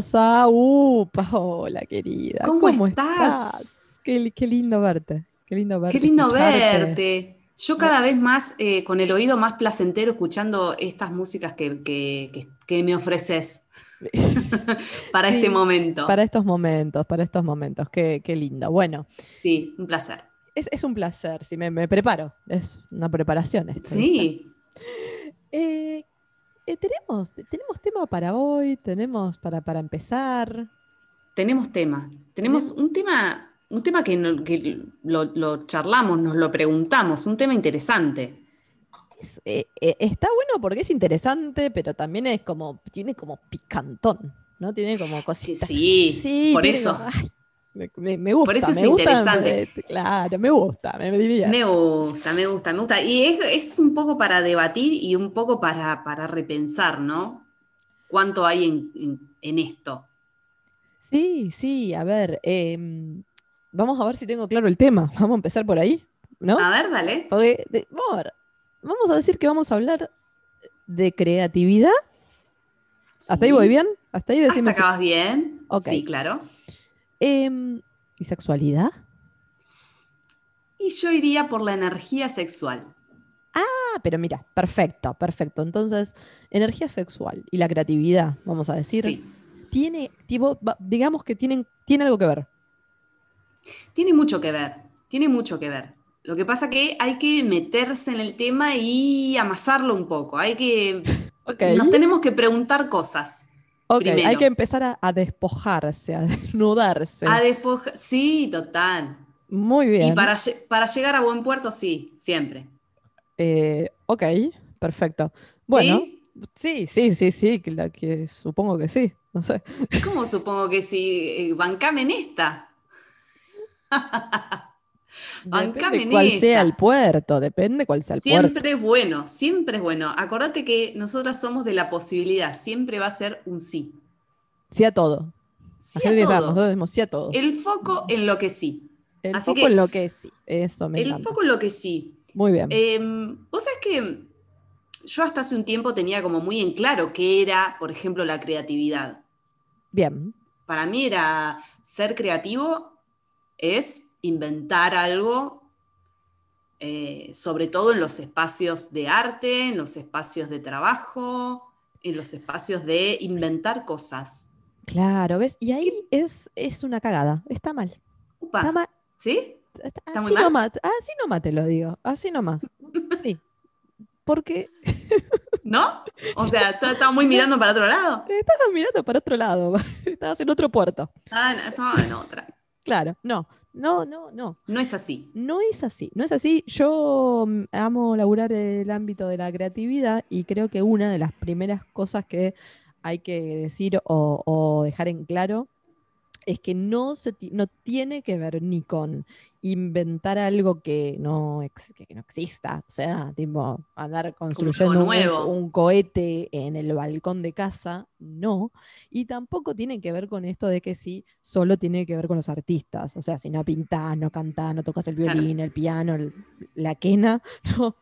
buenas, bienvenidos a UPA. Hola, querida. ¿Cómo, estás? Qué, lindo verte. Qué lindo verte. Qué lindo verte. Yo cada vez más eh, con el oído más placentero escuchando estas músicas que, me ofreces para este momento. Para estos momentos, para estos momentos. Qué, lindo. Bueno. Sí, un placer. Es, un placer, si me, preparo. Es una preparación. Esto, sí. Eh, eh, tenemos, tenemos tema para hoy, tenemos para, para empezar. Tenemos tema. Tenemos un tema, un tema que, lo, charlamos, nos lo preguntamos, un tema interesante. Eh, está bueno porque es interesante, pero también es como, tiene como picantón, ¿no? Tiene como cositas. Sí, sí por eso. Me, gusta. Por eso es interesante. claro, me gusta, me divierte. Me gusta, me gusta, me gusta. Y es, un poco para debatir y un poco para, para repensar, ¿no? ¿Cuánto hay en, esto? Sí, sí, a ver, em, vamos a ver si tengo claro el tema. Vamos a empezar por ahí, ¿no? A ver, dale. vamos a decir que vamos a hablar de creatividad. ¿Hasta ahí voy bien? ¿Hasta ahí decimos? ¿Hasta acabas bien? Sí, claro. Em, ¿Y sexualidad? Y yo iría por la energía sexual. Ah, pero mira, perfecto, perfecto. Entonces, energía sexual y la creatividad, vamos a decir, sí. tiene, digamos que tienen, tiene algo que ver. Tiene mucho que ver, tiene mucho que ver. Lo que pasa que hay que meterse en el tema y amasarlo un poco. Hay que. Nos tenemos que preguntar cosas. Ok, hay que empezar a, despojarse, a desnudarse. A despojar, sí, total. Muy bien. Y para, para llegar a buen puerto, sí, siempre. Eh, ok, perfecto. Bueno, ¿Sí? sí, sí, sí, que, supongo que sí, no sé. ¿Cómo supongo que sí? Eh, bancame en esta. Depende cuál sea el puerto, depende cuál sea el puerto. Siempre es bueno, siempre es bueno. Acordate que nosotras somos de la posibilidad, siempre va a ser un sí. Sí a todo. Sí a todo. Nosotros decimos sí a todo. El foco en lo que sí. El foco en lo que sí, eso me El foco en lo que sí. Muy bien. Em, Vos sabés que yo hasta hace un tiempo tenía como muy en claro qué era, por ejemplo, la creatividad. Bien. Para mí era ser creativo es inventar algo, eh, sobre todo en los espacios de arte, en los espacios de trabajo, en los espacios de inventar cosas. Claro, ¿ves? Y ahí es, es una cagada, está mal. Está mal. ¿Sí? así, nomás, así nomás te lo digo, así nomás. Sí. Porque... ¿No? O sea, estaba muy mirando para otro lado. Estabas mirando para otro lado, estabas en otro puerto. Ah, no, estaba en otra. Claro, no. No, no, no. No es así. No es así, no es así. Yo mm, amo laburar el ámbito de la creatividad y creo que una de las primeras cosas que hay que decir o dejar en claro es que no, se no tiene que ver ni con inventar algo que no, que no exista, o sea, tipo andar construyendo un, cohete en el balcón de casa, no, y tampoco tiene que ver con esto de que sí, solo tiene que ver con los artistas, o sea, si no pintás, no cantás, no tocas el violín, el piano, la quena, no.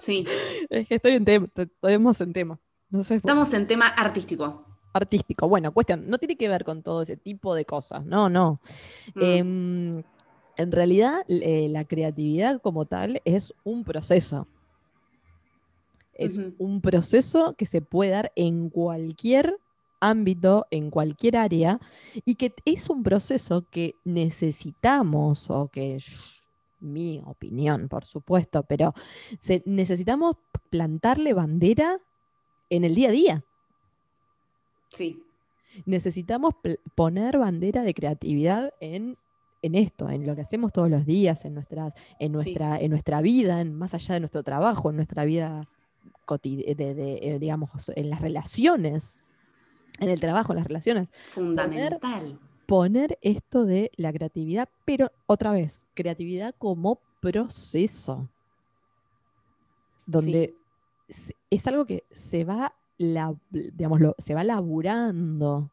Sí. es que estoy en tema, estamos en tema. No sé Estamos en tema artístico artístico. Bueno, cuestión, no tiene que ver con todo ese tipo de cosas, no, no. Mm. Em, en realidad, eh, la creatividad como tal es un proceso. Es un proceso que se puede dar en cualquier ámbito, en cualquier área, y que es un proceso que necesitamos, o que mi opinión, por supuesto, pero necesitamos plantarle bandera en el día a día. Sí. Necesitamos poner bandera de creatividad en, esto, en lo que hacemos todos los días, en, nuestras, en, nuestra, en nuestra vida, en, más allá de nuestro trabajo, en nuestra vida de, eh, digamos, en las relaciones, en el trabajo, en las relaciones. Fundamental. Poner, esto de la creatividad, pero otra vez, creatividad como proceso, donde es algo que se va la, se va laburando.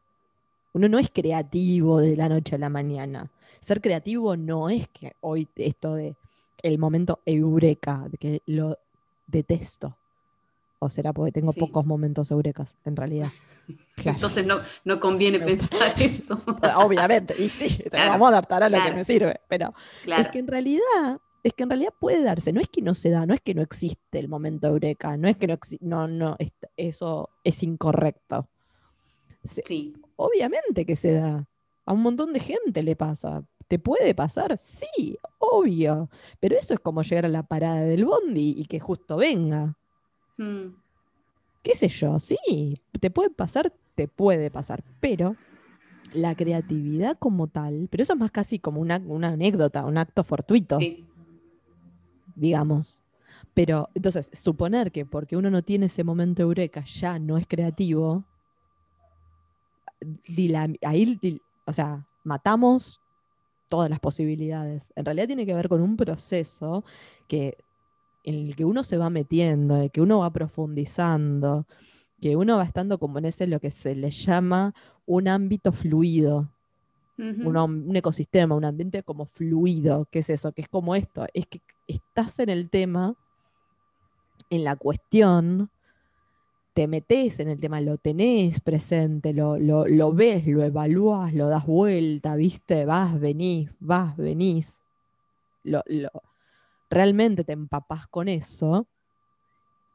Uno no es creativo de la noche a la mañana. Ser creativo no es que hoy esto de el momento eureka, de que lo detesto. ¿O será porque tengo Sí. pocos momentos eurecas, en realidad? Claro. Entonces no, no conviene pensar eso. Obviamente, y sí, Claro, vamos a adaptar a lo claro. que me sirve. Pero Claro. es que en realidad, es que en realidad puede darse, no es que no se da, no es que no existe el momento eureka, no es que no exi- no, no, es- eso es incorrecto. Se- Sí, obviamente que se da. A un montón de gente le pasa. ¿Te puede pasar? Sí, obvio. Pero eso es como llegar a la parada del bondi y que justo venga. Mm, ¿Qué sé yo? Sí, te puede pasar, te puede pasar. Pero la creatividad como tal, pero eso es más casi como una, una anécdota, un acto fortuito, sí. Digamos. Pero entonces, suponer que porque uno no tiene ese momento eureka ya no es creativo, ahí, o sea, matamos todas las posibilidades. En realidad tiene que ver con un proceso que, en el que uno se va metiendo, en el que uno va profundizando, que uno va estando como en ese lo que se le llama un ámbito fluido, un, un ecosistema, un ambiente como fluido. ¿Qué es eso? Que es como esto, es que estás en el tema, en la cuestión, te metes en el tema, lo tenés presente, lo, lo, lo ves, lo evalúas, lo das vuelta, ¿viste? Vas, venís, vas, venís. Lo, lo- realmente te empapás con eso.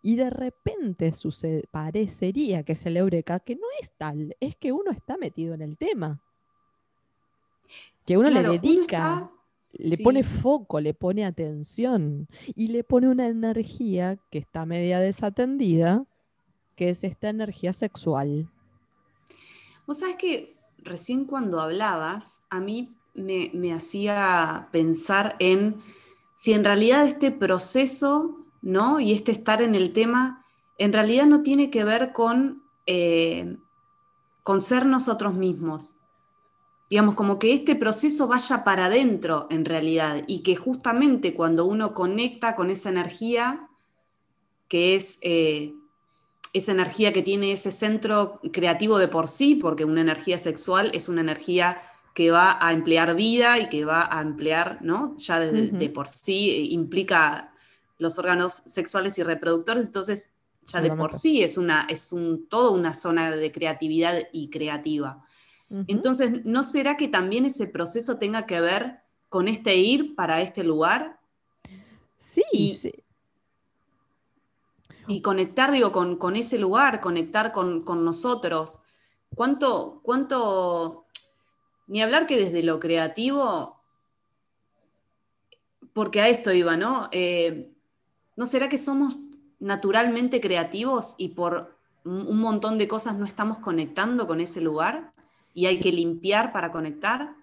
Y de repente sucede, parecería que es el eureka, que no es tal, es que uno está metido en el tema. Que uno Claro, le dedica, le sí. pone foco, le pone atención y le pone una energía que está media desatendida, que es esta energía sexual. Vos sabés que recién cuando hablabas, a mí me, me hacía pensar en si en realidad este proceso, ¿no? Y este estar en el tema, en realidad no tiene que ver con, eh, con ser nosotros mismos. Digamos, como que este proceso vaya para adentro en realidad y que justamente cuando uno conecta con esa energía, que es eh, esa energía que tiene ese centro creativo de por sí, porque una energía sexual es una energía que va a emplear vida y que va a emplear, ¿no? Ya de, por sí eh, implica los órganos sexuales y reproductores, entonces ya de por sí es, una, es un, todo una zona de creatividad y creativa. Entonces, ¿no será que también ese proceso tenga que ver con este ir para este lugar? sí, y- sí. Y conectar, digo, con, con ese lugar, conectar con, con nosotros. ¿Cuánto, cuánto, ni hablar que desde lo creativo, porque a esto iba, ¿no? Eh, ¿No será que somos naturalmente creativos y por un montón de cosas no estamos conectando con ese lugar? Y hay que limpiar para conectar.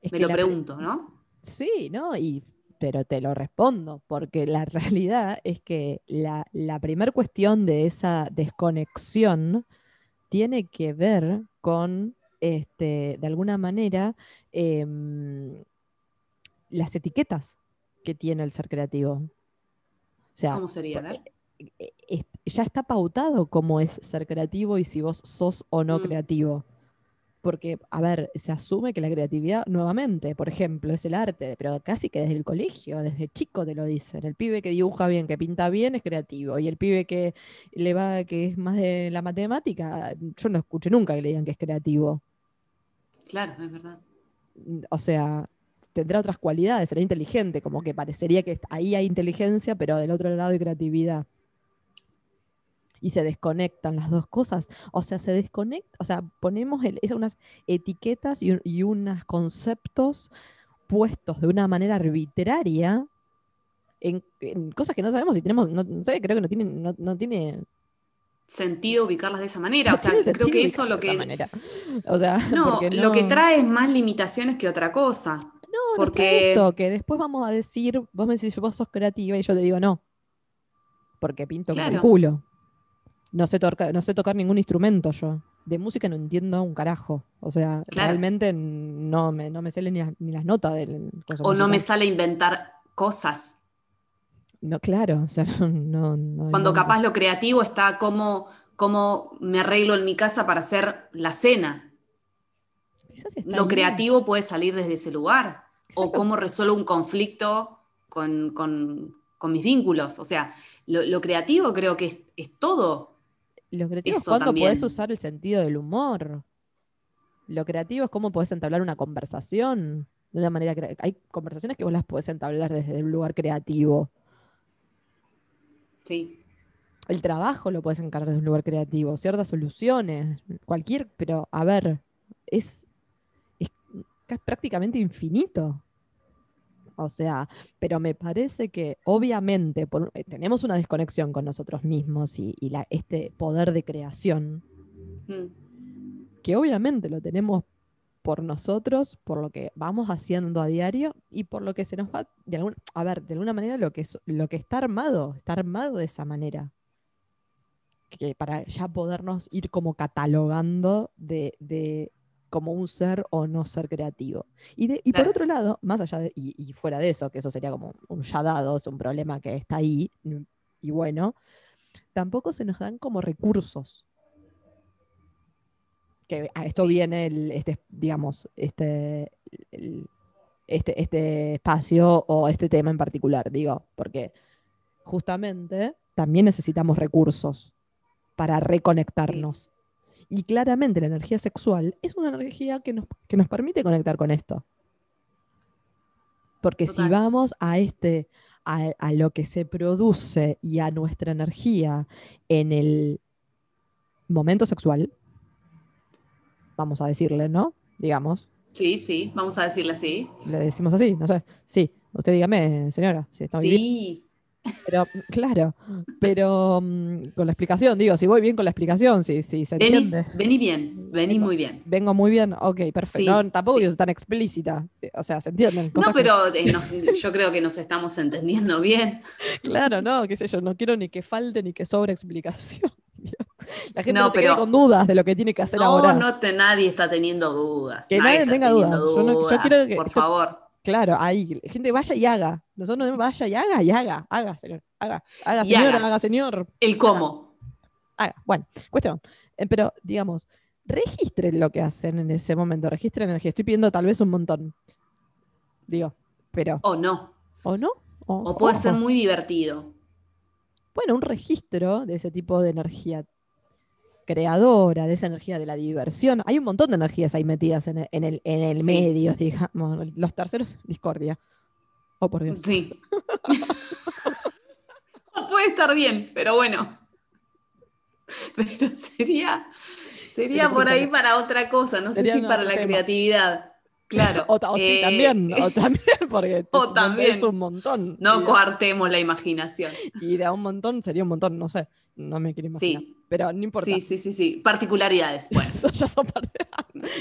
Es Me lo pregunto, ¿no? Sí, ¿no? Y, pero te lo respondo, porque la realidad es que la, la primer cuestión de esa desconexión tiene que ver con, este, de alguna manera, em, las etiquetas que tiene el ser creativo. O sea, ¿Cómo sería? Ver. eh, eh, ya está pautado cómo es ser creativo y si vos sos o no Mm. creativo. Porque, a ver, se asume que la creatividad, nuevamente, por ejemplo, es el arte, pero casi que desde el colegio, desde chico te lo dicen. El pibe que dibuja bien, que pinta bien, es creativo. Y el pibe que le va, que es más de la matemática, yo no escuché nunca que le digan que es creativo. Claro, es verdad. O sea, tendrá otras cualidades, será inteligente, como que parecería que ahí hay inteligencia, pero del otro lado hay creatividad. Y se desconectan las dos cosas. O sea, se desconecta, o sea, ponemos el- unas etiquetas y, y unos conceptos puestos de una manera arbitraria en, en cosas que no sabemos si tenemos, no, no sé, creo que no tiene, no, no tiene, Sentido ubicarlas de esa manera. no o sea, creo que eso lo que. manera. O sea, No, porque lo que no- trae es más limitaciones que otra cosa. No, no Porque- esto, que después vamos a decir, vos me decís, vos sos creativa y yo te digo no. Porque pinto como el culo. No sé, tocar, no sé tocar ningún instrumento yo. De música no entiendo un carajo. O sea, Claro. realmente no me, no me salen ni, las- ni las notas del O no me sale inventar cosas. No, claro, o sea, no, no Cuando capaz lo creativo está como, como me arreglo en mi casa para hacer la cena. Lo bien. creativo puede salir desde ese lugar. O lo- cómo resuelvo un conflicto con, con- con mis vínculos. O sea, lo, creativo creo que es, todo. Lo creativo es cuando puedes usar el sentido del humor. Lo creativo es cómo puedes entablar una conversación de una manera Hay conversaciones que vos las puedes entablar desde un lugar creativo. Sí. El trabajo lo puedes encargar desde un lugar creativo, ciertas soluciones, cualquier, pero a ver, es, es, prácticamente infinito. O sea, pero me parece que obviamente eh, tenemos una desconexión con nosotros mismos y, este poder de creación, mm. que obviamente lo tenemos por nosotros, por lo que vamos haciendo a diario y por lo que se nos va, de a ver, de alguna manera lo que, lo que está armado, está armado de esa manera. Que para ya podernos ir como catalogando de, como un ser o no ser creativo. Y, y por otro lado, más allá de, y, fuera de eso, que eso sería como un ya dado, es un problema que está ahí, y bueno, tampoco se nos dan como recursos que a esto viene el, este, digamos, este, este, este espacio o este tema en particular, digo, porque justamente también necesitamos recursos para reconectarnos. Y claramente la energía sexual es una energía que nos, que nos permite conectar con esto. Porque si vamos a este, a, a, lo que se produce y a nuestra energía en el momento sexual, vamos a decirle, ¿no? Digamos. Sí, sí, vamos a decirle así. Le decimos así, no sé. Sí, usted dígame, señora, si está bien. Sí. Pero, claro, pero mm, con la explicación, digo, si voy bien con la explicación, si, si se entiende. vení bien, vení muy bien. Vengo muy bien, ok, perfecto. no, tampoco digo tan explícita, o sea, se entienden. No, pero eh, yo creo que nos estamos entendiendo bien. Claro, no, qué sé yo, no quiero ni que falte ni que sobre explicación. La gente no, se quede con dudas de lo que tiene que hacer ahora. No, no nadie está teniendo dudas. Que nadie, tenga dudas. Yo, quiero que, por favor. Claro, ahí, gente vaya y haga. Nosotros vaya y haga y haga, haga, señor, haga, haga, señor, haga. señor. El cómo. Haga. Bueno, cuestión. Eh, pero, digamos, registren lo que hacen en ese momento, registren energía. Estoy pidiendo tal vez un montón. Digo, pero. O no. O no. O, puede ser muy divertido. Bueno, un registro de ese tipo de energía creadora, de esa energía de la diversión. Hay un montón de energías ahí metidas en el, en el, medio, digamos. Los terceros, discordia. Oh, por Dios. Sí. puede estar bien, pero bueno. Pero sería, sería por ahí para otra cosa, no sé si para la creatividad. Claro. O, eh, también, o también, porque o también. es un montón. No coartemos la imaginación. Y de a un montón sería un montón, no sé, no me quiero imaginar. Sí, pero no importa. Sí, sí, sí, sí. Particularidades. Bueno. Eso ya son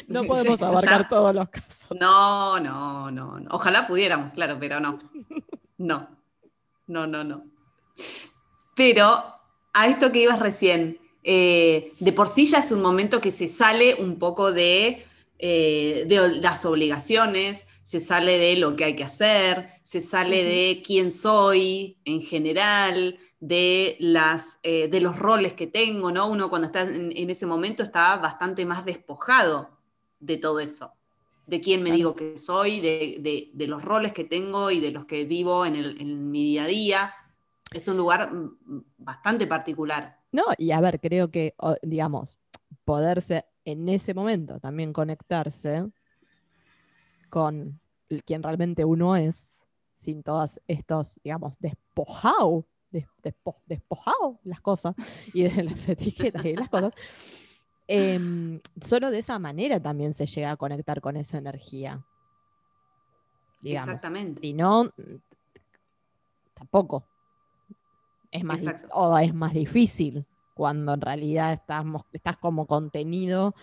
No podemos abarcar todos los casos. No, no, no, Ojalá pudiéramos, claro, pero no. No. No, no, no. Pero a esto que ibas recién, eh, de por sí ya es un momento que se sale un poco de, eh, de las obligaciones, se sale de lo que hay que hacer, se sale de quién soy en general, de, las, eh, de los roles que tengo, ¿no? Uno cuando está en, ese momento está bastante más despojado de todo eso, de quién me digo que soy, de, los roles que tengo y de los que vivo en, mi día a día. Es un lugar mm, bastante particular. No, y a ver, creo que, digamos, poderse en ese momento también conectarse con quien realmente uno es, sin todos estos, digamos, despojados despojado las cosas y de las etiquetas y las cosas, em, solo de esa manera también se llega a conectar con esa energía. Exactamente. Si no, tampoco. Es más, o es más difícil cuando en realidad estamos, estás como contenido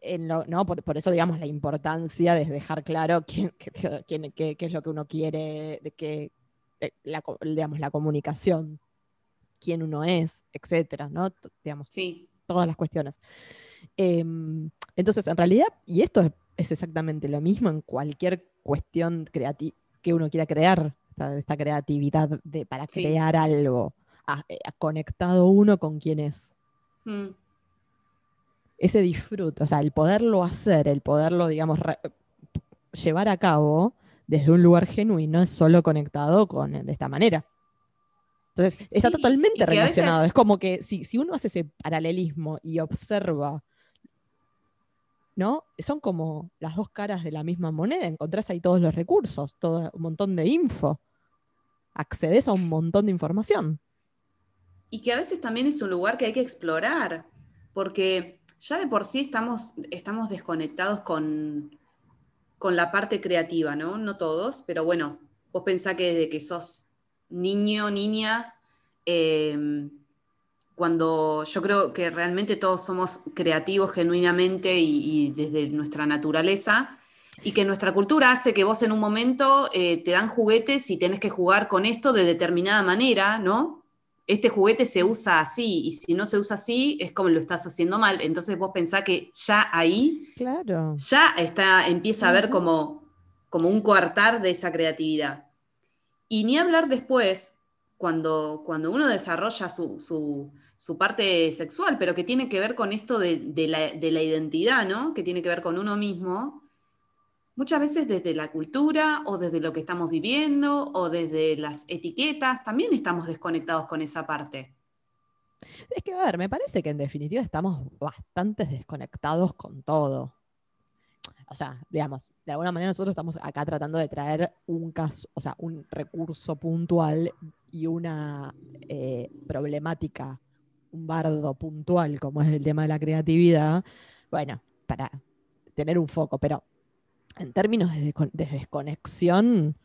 en lo, ¿no? Por, eso, digamos, la importancia de dejar claro quién, qué, es lo que uno quiere, de qué, eh, la, digamos, la comunicación, quién uno es, etcétera, ¿no? digamos, sí. todas las cuestiones. Em, entonces, en realidad, y esto es, exactamente lo mismo en cualquier cuestión que uno quiera crear, esta, creatividad de, para crear algo, eh, conectado uno con quién es. Mm. Ese disfrute, o sea, el poderlo hacer, el poderlo, digamos, llevar a cabo, desde un lugar genuino es solo conectado con de esta manera. Entonces, está Sí, totalmente veces- relacionado. Es como que si, si uno hace ese paralelismo y observa, ¿no? Son como las dos caras de la misma moneda. Encontrás ahí todos los recursos, todo un montón de info. Accedes a un montón de información. Y que a veces también es un lugar que hay que explorar, porque ya de por sí estamos, estamos desconectados con, con la parte creativa, ¿no? No todos, pero bueno, vos pensás que desde que sos niño, niña, eh, cuando yo creo que realmente todos somos creativos genuinamente y, y desde nuestra naturaleza, y que nuestra cultura hace que vos en un momento eh, te dan juguetes y tenés que jugar con esto de determinada manera, ¿no? Este juguete se usa así y si no se usa así es como lo estás haciendo mal. Entonces vos pensás que ya ahí Claro. ya está, empieza a haber Ujú. como, como un coartar de esa creatividad. Y ni hablar después, cuando, cuando uno desarrolla su, su- su parte sexual, pero que tiene que ver con esto de, de la, de la identidad, ¿no? Que tiene que ver con uno mismo. Muchas veces desde la cultura o desde lo que estamos viviendo o desde las etiquetas, también estamos desconectados con esa parte. Es que, a ver, me parece que en definitiva estamos bastante desconectados con todo. O sea, digamos, de alguna manera nosotros estamos acá tratando de traer un caso, o sea, un recurso puntual y una eh, problemática, un bardo puntual, como es el tema de la creatividad, bueno, para tener un foco, pero en términos de, descon- de desconexión,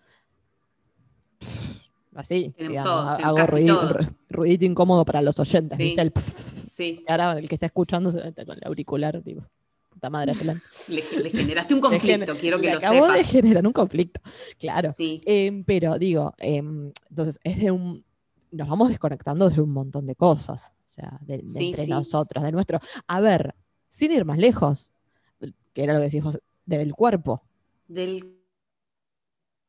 así, digamos, todo, hago todo. ruidito incómodo para los oyentes, Sí. ¿viste? El pff, Sí, y ahora el que está escuchando se mete con el auricular, tipo, puta madre, le, le generaste un conflicto, gener- quiero que le lo acabó de generar un conflicto, claro. Sí. Em, pero digo, em, entonces es de un, nos vamos desconectando de un montón de cosas, o sea, de, de Sí, entre nosotros, de nuestro. A ver, sin ir más lejos, que era lo que decís vos, del cuerpo, Del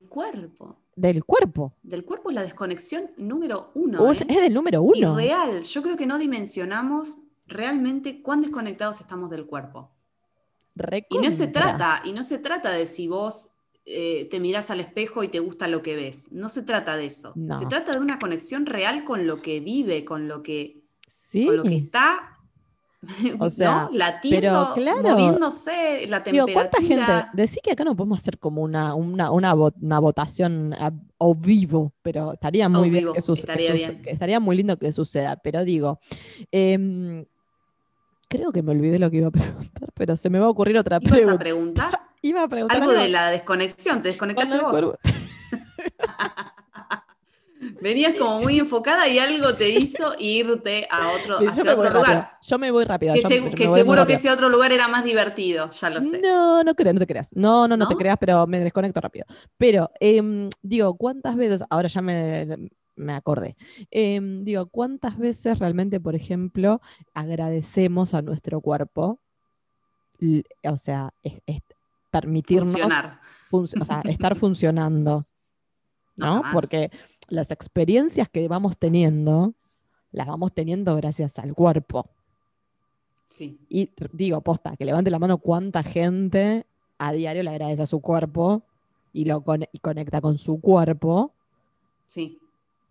cuerpo. del cuerpo. Del cuerpo es la desconexión número uno. Un- ¿eh? Es del número Y uno. real. Yo creo que no dimensionamos realmente cuán desconectados estamos del cuerpo. Y no se trata, y no se trata de si vos eh, te mirás al espejo y te gusta lo que ves. No se trata de eso. No. Se trata de una conexión real con lo que vive, con lo que, Sí. con lo que está O sea, ¿no? latiendo, pero claro, moviéndose, la Digo, temperatura. ¿cuánta gente? Decí que acá no podemos hacer como una, una, una, vo- una votación a, o vivo, pero estaría muy bien vivo, que, estaría suce- bien. que estaría muy lindo que suceda. Pero digo, em, creo que me olvidé lo que iba a preguntar, pero se me va a ocurrir otra ¿Ibas a pregunta. preguntar? Iba a preguntar Algo algo de la desconexión, te con desconectaste vos. Venías como muy enfocada y algo te hizo irte a otro, hacia otro rápido. lugar. Yo me voy rápido. Que, me- que seguro que ese otro lugar era más divertido, ya lo sé. No, no creas, no te creas. No, no, no, te creas, pero me desconecto rápido. Pero, em, digo, ¿cuántas veces, ahora ya me, me acordé, Em, digo, ¿cuántas veces realmente, por ejemplo, agradecemos a nuestro cuerpo? O sea, es- es permitirnos Funcionar. func- o sea, estar funcionando, No. Porque las experiencias que vamos teniendo, las vamos teniendo gracias al cuerpo. Sí, Y digo, posta, que levante la mano cuánta gente a diario le agradece a su cuerpo y lo con- y conecta con su cuerpo sí.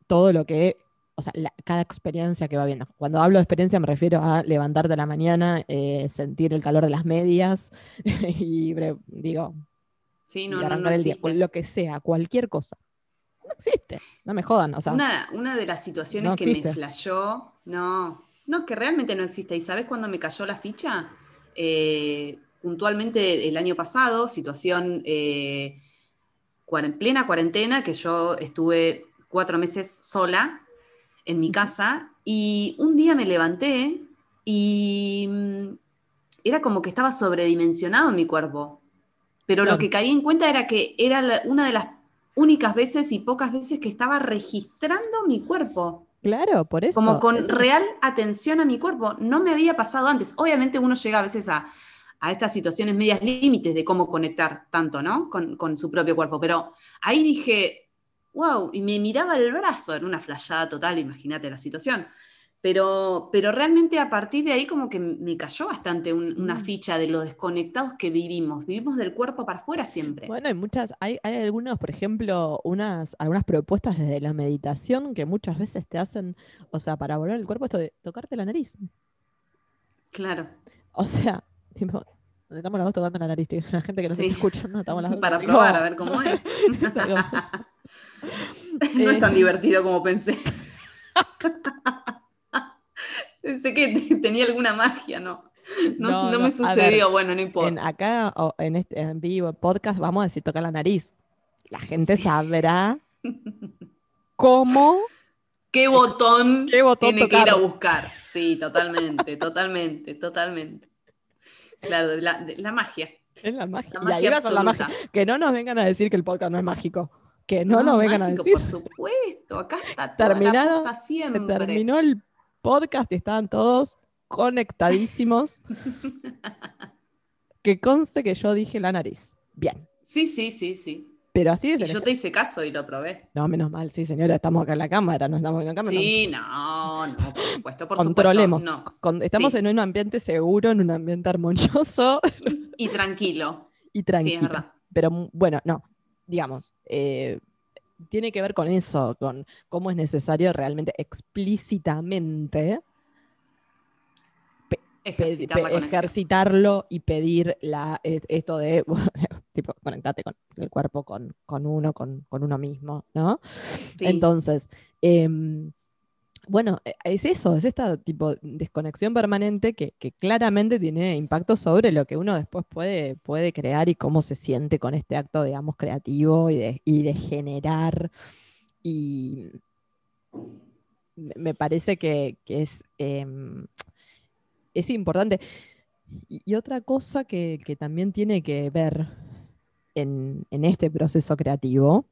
todo lo que, o sea, la- cada experiencia que va viendo. Cuando hablo de experiencia me refiero a levantarte a la mañana, eh, sentir el calor de las medias y digo, Sí, no, no, no el día, lo que sea, cualquier cosa. No existe, no me jodan, o sea, Una, una de las situaciones no que me flashó, no, no, es que realmente no existe. ¿Y sabes cuándo me cayó la ficha? Eh, puntualmente el año pasado, situación eh, cuaren- plena cuarentena, que yo estuve cuatro meses sola en mi casa, y un día me levanté y mm, era como que estaba sobredimensionado mi cuerpo. Pero Claro. lo que caí en cuenta era que era la- una de las únicas veces y pocas veces que estaba registrando mi cuerpo, claro, por eso. como con eso- real atención a mi cuerpo. No me había pasado antes. Obviamente uno llega a veces a, a estas situaciones medias límites de cómo conectar tanto, ¿no? Con, con su propio cuerpo. Pero ahí dije, wow, y me miraba el brazo, era una flayada total, imagínate la situación. Pero, pero realmente a partir de ahí como que me cayó bastante una Mm. ficha de lo desconectados que vivimos. Vivimos del cuerpo para afuera siempre. Bueno, hay muchas, hay, hay algunos, por ejemplo, unas, algunas propuestas desde la meditación que muchas veces te hacen, o sea, para volver el cuerpo, esto de tocarte la nariz. Claro. O sea, tipo, estamos las dos tocando la nariz, tío. la gente que nos Sí. está escuchando, estamos las dos Para probar, a ver cómo es. No es tan Eh. divertido como pensé. Pensé que te- tenía alguna magia, ¿no? No, No, no no, me sucedió, ver, bueno, no importa. En, acá, o en, este, en vivo, podcast, vamos a decir tocar la nariz. La gente Sí. sabrá cómo, ¿Qué botón qué botón tiene que ir a buscar? Sí, totalmente, totalmente, totalmente. Claro, la, magia. Es la magia. La y ahí magia va con la magia. Que no nos vengan a decir que el podcast no es mágico. Que no, nos vengan mágico, a decir. Por supuesto, acá está toda Terminado, la siempre. terminó el podcast y estaban todos conectadísimos. que conste que yo dije la nariz. Bien. Sí, sí, sí, sí. Pero así es. Y yo te hice caso y lo probé. No, menos mal, sí, señora, estamos acá en la cámara, no estamos en la cámara. Sí, no, no, por supuesto, por Controlemos. supuesto. No. Con- estamos Sí. en un ambiente seguro, en un ambiente armonioso Y tranquilo. y Sí, tranquilo. es verdad. Pero mm, bueno, no, digamos, eh, tiene que ver con eso, con cómo es necesario realmente explícitamente Ejercitar ejercitarlo y pedir la, eh, esto de, tipo, conectate con el cuerpo, con, con uno, con, con uno mismo, ¿no? Sí. Entonces, em, bueno, e- es eso, es esta tipo desconexión permanente que, claramente tiene impacto sobre lo que uno después puede, puede crear y cómo se siente con este acto, digamos, creativo y de, de generar. Y me parece que, es, em, es importante. Y, otra cosa que, también tiene que ver en, en este proceso creativo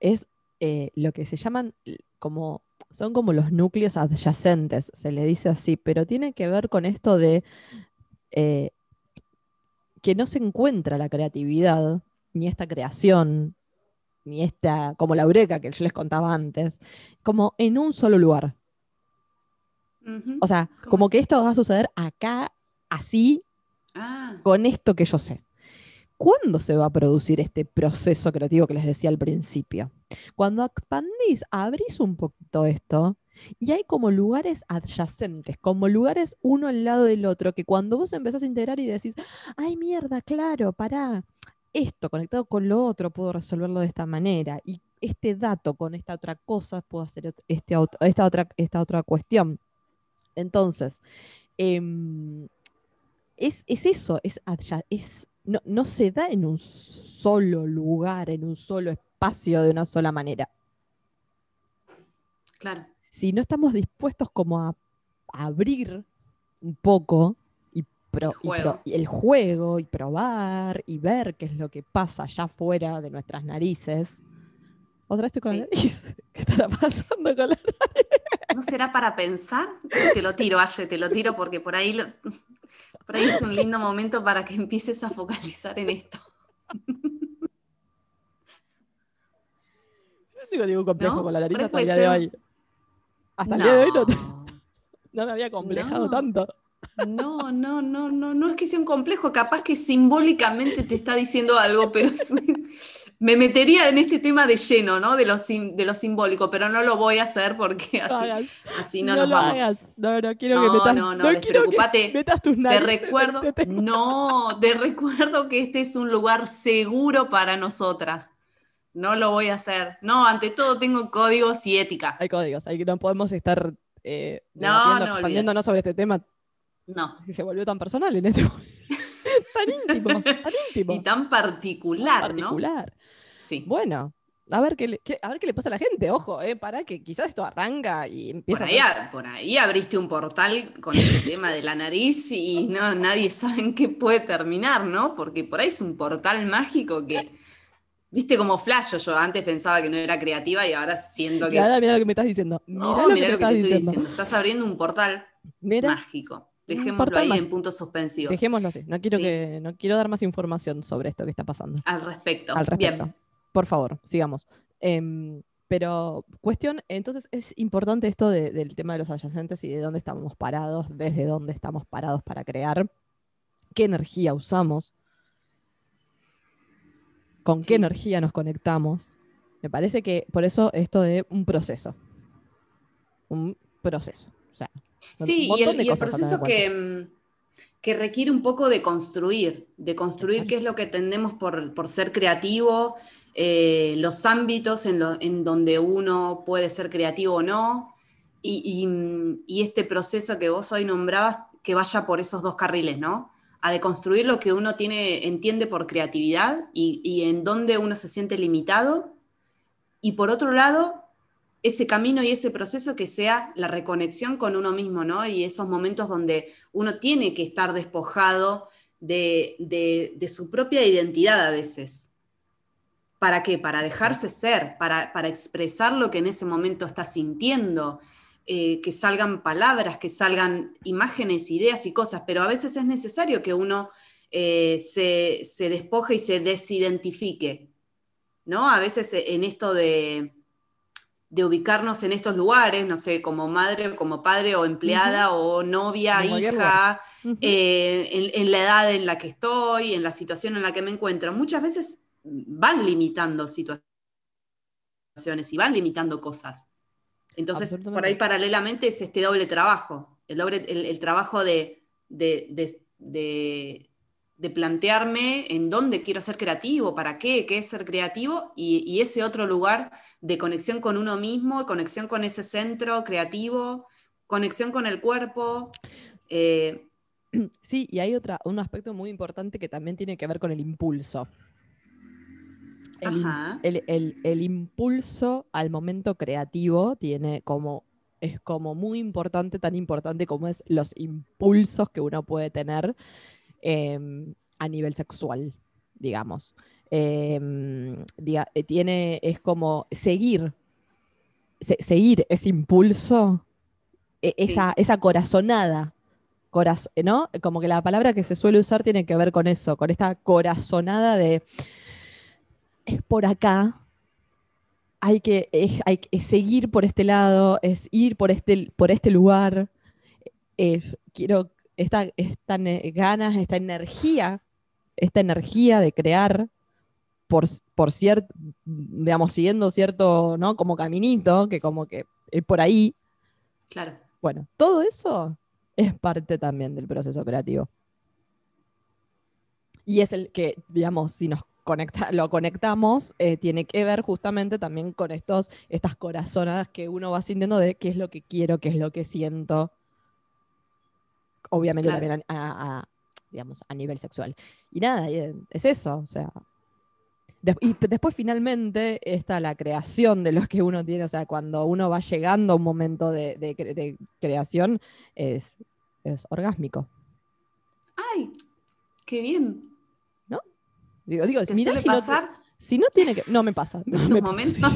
es eh, lo que se llaman como, son como los núcleos adyacentes, se le dice así, pero tiene que ver con esto de eh, que no se encuentra la creatividad, ni esta creación, ni esta, como la eureka que yo les contaba antes, como en un solo lugar. O sea, ¿Cómo como que es? esto va a suceder acá, así, Ah, con esto que yo sé. ¿Cuándo se va a producir este proceso creativo que les decía al principio? Cuando expandís, abrís un poquito esto y hay como lugares adyacentes, como lugares uno al lado del otro, que cuando vos empezás a integrar y decís, ay mierda, claro, pará, esto conectado con lo otro puedo resolverlo de esta manera y este dato con esta otra cosa puedo hacer este, esta, otra, esta otra cuestión. Entonces, em, es, es eso, es, es no, no se da en un solo lugar, en un solo espacio de una sola manera. claro. Si no estamos dispuestos como a, a abrir un poco y, pro- El y pro- juego. y el juego y probar y ver qué es lo que pasa allá afuera de nuestras narices. Otra vez estoy con la nariz. ¿Qué estará pasando con la ¿No será para pensar? Te lo tiro, Aye, te lo tiro porque por ahí, lo- por ahí es un lindo momento para que empieces a focalizar en esto. Yo no tengo ningún complejo ¿No? con la nariz hasta el día de hoy. Hasta el día de hoy no, te- No. me había complejado tanto. No, no, no, no, no es que sea un complejo, capaz que simbólicamente te está diciendo algo, pero es- me metería en este tema de lleno, ¿no? De lo, sim- de lo simbólico, pero no lo voy a hacer porque No así, hagas. así no, no nos lo vamos. hagas. No, no quiero No, que metas. no, no, despreocupate. metas tus Te recuerdo, este no, te recuerdo que este es un lugar seguro para nosotras. No lo voy a hacer. No, ante todo tengo códigos y ética. Hay códigos, hay que no podemos estar eh, No, no, expandiéndonos sobre este tema No. se volvió tan personal en este momento. tan íntimo, tan íntimo. Y tan particular, ¿no? particular. Sí. Bueno, a ver qué le, qué- a ver qué le pasa a la gente. Ojo, eh, para que quizás esto arranca y empieza Por ahí, ser- a- por ahí abriste un portal con el tema de la nariz y no, nadie sabe en qué puede terminar, ¿no? Porque por ahí es un portal mágico que, viste como flash, yo antes pensaba que no era creativa y ahora siento que... Mirá, mirá lo que me estás diciendo. Mirá No, lo que mirá me lo que estás te estoy diciendo. diciendo. Estás abriendo un portal Mira, mágico. Dejémoslo portal ahí mágico. en puntos suspensivos. dejémoslo así. No quiero Sí. que no quiero dar más información sobre esto que está pasando. Al respecto. al respecto. Bien. Por favor, sigamos. Em, pero cuestión, entonces es importante esto del tema de los adyacentes y de dónde estamos parados, desde dónde estamos parados para crear, qué energía usamos, con qué energía nos conectamos. Me parece que por eso esto de un proceso. Un proceso. O sea, sí, y el, proceso que, que, requiere un poco de construir, de construir qué es lo que entendemos por, por ser creativo, eh, los ámbitos en, donde uno puede ser creativo o no, y, este proceso que vos hoy nombrabas, que vaya por esos dos carriles, ¿no? A deconstruir lo que uno tiene, entiende por creatividad y, en dónde uno se siente limitado, y por otro lado, ese camino y ese proceso que sea la reconexión con uno mismo, ¿no? Y esos momentos donde uno tiene que estar despojado de, de, su propia identidad a veces. ¿Para qué? Para dejarse ser, para, para expresar lo que en ese momento está sintiendo, eh, que salgan palabras, que salgan imágenes, ideas y cosas, pero a veces es necesario que uno eh, se, se despoje y se desidentifique, ¿no? A veces en esto de, de ubicarnos en estos lugares, no sé, como madre o como padre o empleada o novia, hija, eh, en, la edad en la que estoy, en la situación en la que me encuentro. Muchas veces van limitando situaciones y van limitando cosas. Entonces, por ahí paralelamente es este doble trabajo, el, doble, el, trabajo de, de, plantearme en dónde quiero ser creativo, para qué, qué es ser creativo, y, y ese otro lugar de conexión con uno mismo, conexión con ese centro creativo, conexión con el cuerpo. Eh, sí, y hay otra, un aspecto muy importante que también tiene que ver con el impulso. El, impulso al momento creativo tiene como, es como muy importante, tan importante como es los impulsos que uno puede tener em, a nivel sexual, digamos. Em, eh, tiene, es como seguir, seguir ese impulso, e, esa, esa corazonada, ¿no? Como que la palabra que se suele usar tiene que ver con eso, con esta corazonada de, es por acá, hay que, hay que seguir por este lado, es ir por este, por este lugar, quiero esta, esta ganas, esta energía, esta energía de crear, por, cierto, digamos, siguiendo cierto, ¿no? Como caminito, que como que es por ahí. Claro. Bueno, todo eso es parte también del proceso creativo. Y es el que, digamos, si nos conecta, lo conectamos, eh, tiene que ver justamente también con estos, estas corazonadas que uno va sintiendo de qué es lo que quiero, qué es lo que siento. Obviamente también a, digamos, a nivel sexual. Y nada, es eso, o sea, y después finalmente está la creación de los que uno tiene, o sea, cuando uno va llegando a un momento de, creación, es, es orgásmico. ¡Ay! ¡Qué bien! Digo, digo, si pasar? No, si no tiene que. No me pasa. ¿En estos momentos?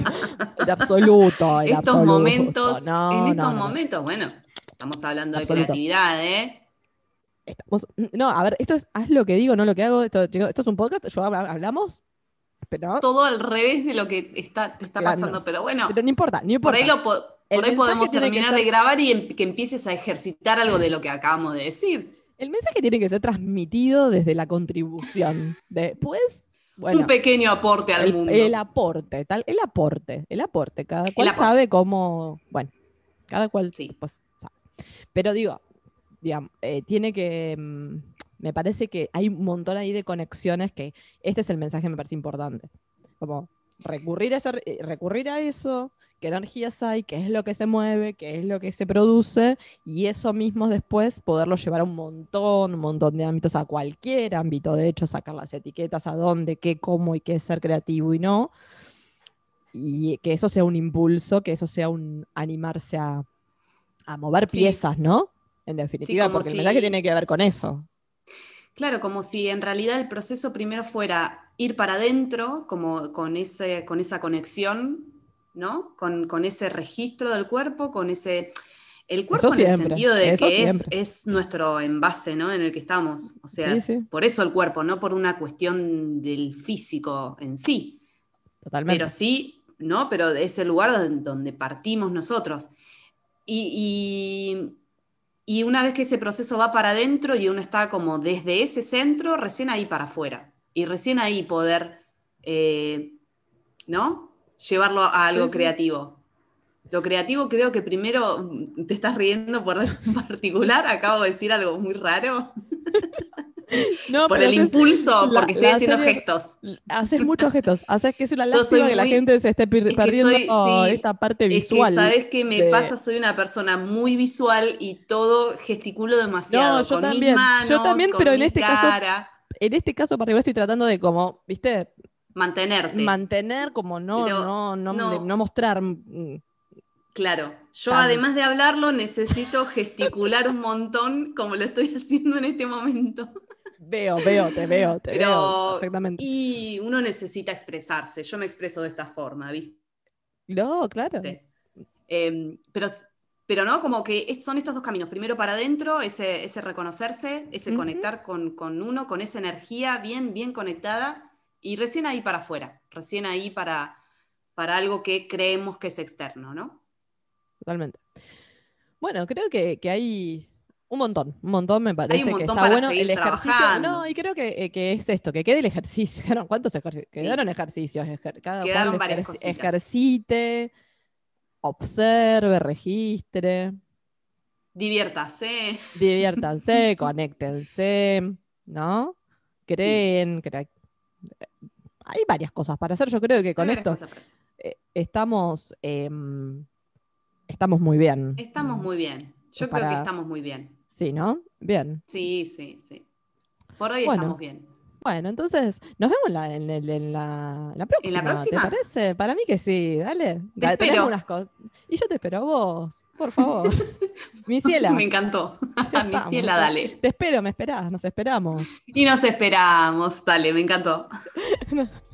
En absoluto. En estos momentos. en estos momentos, bueno, estamos hablando de creatividad, ¿eh? Estamos, no, a ver, esto es, haz lo que digo, no lo que hago. Esto, esto es un podcast, yo hablamos todo al revés de lo que está, te está pasando, pero bueno. Pero no importa, no importa. Por ahí, podemos terminar de grabar y em, que empieces a ejercitar algo de lo que acabamos de decir. El mensaje tiene que ser transmitido desde la contribución. Después, bueno, un pequeño aporte al mundo. El aporte, tal, el aporte, el aporte. Cada cual sabe cómo, bueno, cada cual sí. pues, sabe. Pero digo, digamos, eh, tiene que mm, me parece que hay un montón ahí de conexiones que este es el mensaje que me parece importante. Como recurrir a, eh, recurrir a eso, qué energías hay, qué es lo que se mueve, qué es lo que se produce, y eso mismo después poderlo llevar a un montón, un montón de ámbitos, a cualquier ámbito, de hecho, sacar las etiquetas a dónde, qué, cómo y qué ser creativo y no. Y que eso sea un impulso, que eso sea un animarse a, mover piezas, ¿no? En definitiva, porque el mensaje tiene que ver con eso. Claro, como si en realidad el proceso primero fuera ir para adentro, como con, ese, con esa conexión, ¿no? Con, ese registro del cuerpo, con ese... El cuerpo en el sentido de que es, nuestro envase, ¿no? En el que estamos. O sea, por eso el cuerpo, no por una cuestión del físico en sí. Totalmente. Pero sí ¿no? Pero es el lugar donde, donde partimos nosotros. Y, y, y, una vez que ese proceso va para adentro y uno está como desde ese centro, recién ahí para afuera. Y recién ahí poder, eh, ¿no? Llevarlo a algo Sí, sí. creativo. Lo creativo creo que primero, te estás riendo por en particular, acabo de decir algo muy raro, No, por el impulso, la- porque estoy haciendo serie- gestos. Haces muchos gestos. Haces que es una lástima que la gente se esté per- es que perdiendo soy- sí, esta parte Es que, visual. ¿sabes qué me de- pasa? Soy una persona muy visual y todo gesticulo demasiado. No, yo con también, mis manos, yo también, pero en mi este caso- En este caso particular estoy tratando de como, viste, mantenerte. mantener como no, Pero no, no, no. mostrar. mm, claro, yo Tan- además de hablarlo necesito gesticular un montón como lo estoy haciendo en este momento. Veo, veo, te veo, te Pero, veo perfectamente. y uno necesita expresarse. Yo me expreso de esta forma, ¿viste? No, claro. Em, pero, pero no, como que es- son estos dos caminos. Primero para adentro, ese, ese reconocerse, ese conectar con, con uno, con esa energía bien, bien conectada, y recién ahí para afuera, recién ahí para, para algo que creemos que es externo, ¿no? Totalmente. Bueno, creo que, que hay un montón, un montón me parece que montón está bueno el ejercicio. trabajando. No, y creo que, eh, que es esto, que quede el ejercicio. ¿Cuántos ejercicios? Quedaron ejercicios. ejer- cada cual Quedaron varias ejerci- cositas. ejercite, observe, registre, Diviértase. diviértanse, conéctense, ¿no? Creen, Hay varias cosas para hacer. Yo creo que con Hay esto eh, estamos, em, estamos muy bien. Estamos muy bien. Yo creo que estamos muy bien. Sí, ¿no? Bien. Sí, sí, sí. Por hoy Bueno. estamos bien. Bueno, entonces nos vemos en la, en el- en la, en la próxima. próxima? ¿Te parece? Para mí que sí, dale. Da- tenés espero. unas cosas. Y yo te espero a vos, por favor. Mi ciela. Me encantó. Mi ciela, dale. Te espero, me esperás, nos esperamos. Y nos esperamos. Dale, me encantó.